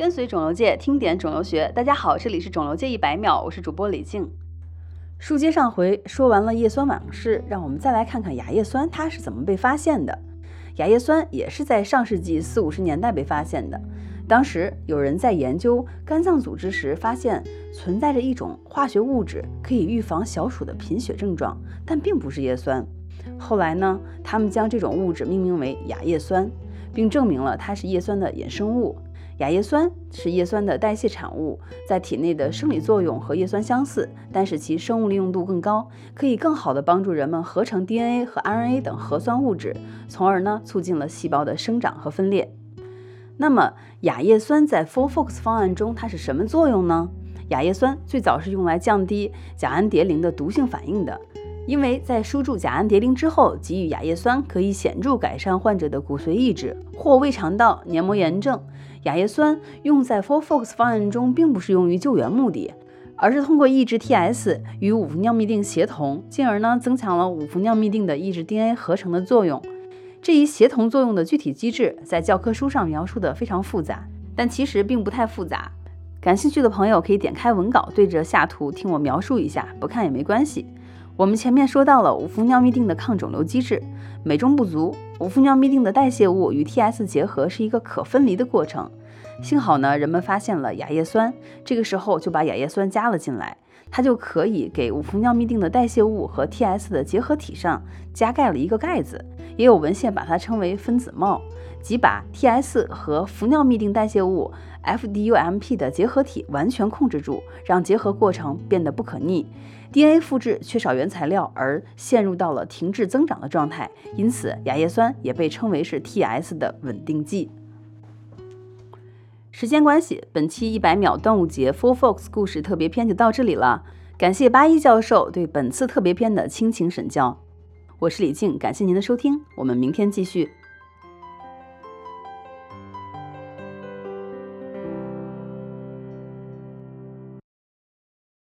跟随肿瘤界听点肿瘤学，大家好，这里是肿瘤界一百秒，我是主播李静。书接上回，说完了叶酸往事，让我们再来看看亚叶酸它是怎么被发现的。亚叶酸也是在上世纪四五十年代被发现的。当时有人在研究肝脏组织时，发现存在着一种化学物质可以预防小鼠的贫血症状，但并不是叶酸。后来呢，他们将这种物质命名为亚叶酸，并证明了它是叶酸的衍生物。亚叶酸是叶酸的代谢产物，在体内的生理作用和叶酸相似，但是其生物利用度更高，可以更好的帮助人们合成 DNA 和 RNA 等核酸物质，从而呢促进了细胞的生长和分裂。那么亚叶酸在 FOLFOX 方案中它是什么作用呢？亚叶酸最早是用来降低甲氨蝶呤的毒性反应的。因为在输注甲氨蝶呤之后，给予亚叶酸可以显著改善患者的骨髓抑制或胃肠道黏膜炎症。亚叶酸用在 For Fox 方案中，并不是用于救援目的，而是通过抑制 TS 与五氟尿嘧啶协同，进而呢增强了五氟尿嘧啶的抑制 DNA 合成的作用。这一协同作用的具体机制在教科书上描述的非常复杂，但其实并不太复杂。感兴趣的朋友可以点开文稿，对着下图听我描述一下，不看也没关系。我们前面说到了五氟尿嘧啶的抗肿瘤机制，美中不足。五氟尿嘧啶的代谢物与 TS 结合是一个可分离的过程。幸好呢，人们发现了亚叶酸，这个时候就把亚叶酸加了进来，它就可以给五氟尿嘧啶的代谢物和 TS 的结合体上加盖了一个盖子。也有文献把它称为分子帽，即把 TS 和氟尿嘧啶代谢物 FDUMP 的结合体完全控制住，让结合过程变得不可逆。DNA 复制缺少原材料而陷入到了停滞增长的状态，因此亚叶酸也被称为是 TS 的稳定剂。时间关系，本期一百秒端午节 Full Fox 故事特别篇就到这里了。感谢八一教授对本次特别篇的倾情审教。我是李静，感谢您的收听，我们明天继续。